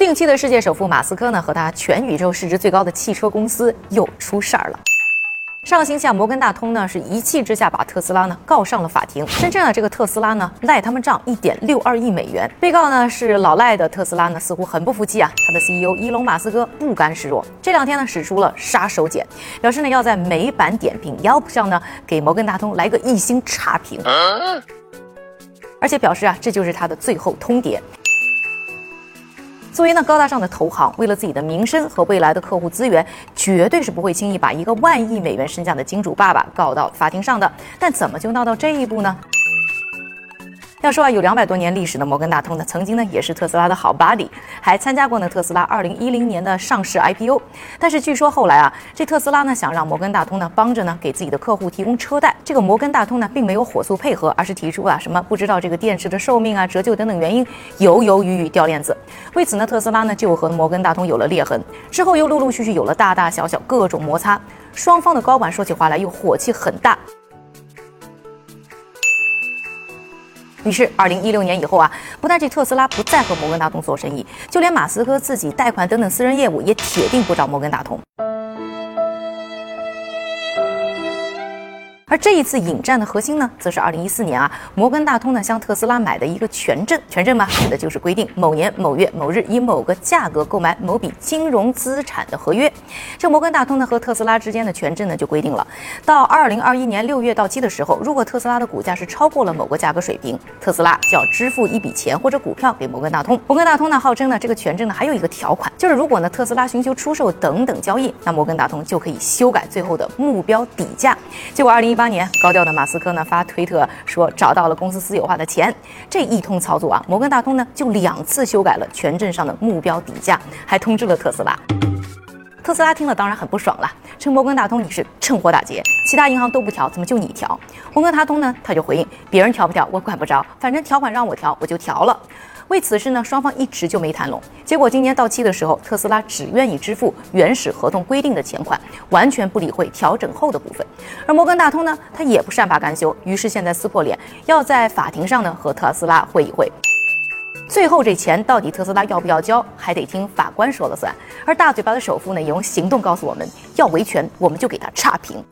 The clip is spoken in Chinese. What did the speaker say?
定期的世界首富马斯克呢，和他全宇宙市值最高的汽车公司又出事儿了。上个星期啊，摩根大通呢是一气之下把特斯拉呢告上了法庭。深圳啊，这个特斯拉呢赖他们账一点六二亿美元。被告呢是老赖的特斯拉呢，似乎很不服气啊。他的 CEO 伊隆马斯克不甘示弱，这两天呢使出了杀手锏，表示呢要在美版点评 Yelp 上呢给摩根大通来个一星差评，而且表示啊这就是他的最后通牒。作为那高大上的投行，为了自己的名声和未来的客户资源，绝对是不会轻易把一个万亿美元身价的金主爸爸告到法庭上的。但怎么就闹到这一步呢？要说啊，有两百多年历史的摩根大通呢，曾经呢也是特斯拉的好 buddy，还参加过呢特斯拉二零一零年的上市 IPO。但是据说后来啊，这特斯拉呢想让摩根大通呢帮着呢给自己的客户提供车贷，这个摩根大通呢并没有火速配合，而是提出啊什么不知道这个电池的寿命啊、折旧等等原因，犹犹豫豫掉链子。为此呢，特斯拉呢就和摩根大通有了裂痕，之后又陆陆续续有了大大小小各种摩擦，双方的高管说起话来又火气很大。于是，二零一六年以后啊，不但这特斯拉不再和摩根大通做生意，就连马斯克自己贷款等等私人业务也铁定不找摩根大通。而这一次引战的核心呢，则是二零一四年啊，摩根大通呢向特斯拉买的一个权证。权证嘛，指的就是规定某年某月某日以某个价格购买某笔金融资产的合约。这摩根大通呢和特斯拉之间的权证呢就规定了，到二零二一年六月到期的时候，如果特斯拉的股价是超过了某个价格水平，特斯拉就要支付一笔钱或者股票给摩根大通。摩根大通呢号称呢这个权证呢还有一个条款，就是如果呢特斯拉寻求出售等等交易，那摩根大通就可以修改最后的目标底价。结果二零一八年高调的马斯克呢发推特说找到了公司私有化的钱，这一通操作啊，摩根大通呢就两次修改了权证上的目标底价，还通知了特斯拉。特斯拉听了当然很不爽了，称摩根大通你是趁火打劫，其他银行都不调，怎么就你调？摩根大通呢他就回应，别人调不调我管不着，反正条款让我调我就调了。为此事呢，双方一直就没谈拢。结果今年到期的时候，特斯拉只愿意支付原始合同规定的钱款，完全不理会调整后的部分。而摩根大通呢，他也不善罢甘休，于是现在撕破脸，要在法庭上呢和特斯拉会一会。最后这钱到底特斯拉要不要交，还得听法官说了算。而大嘴巴的首富呢，也用行动告诉我们要维权，我们就给他差评。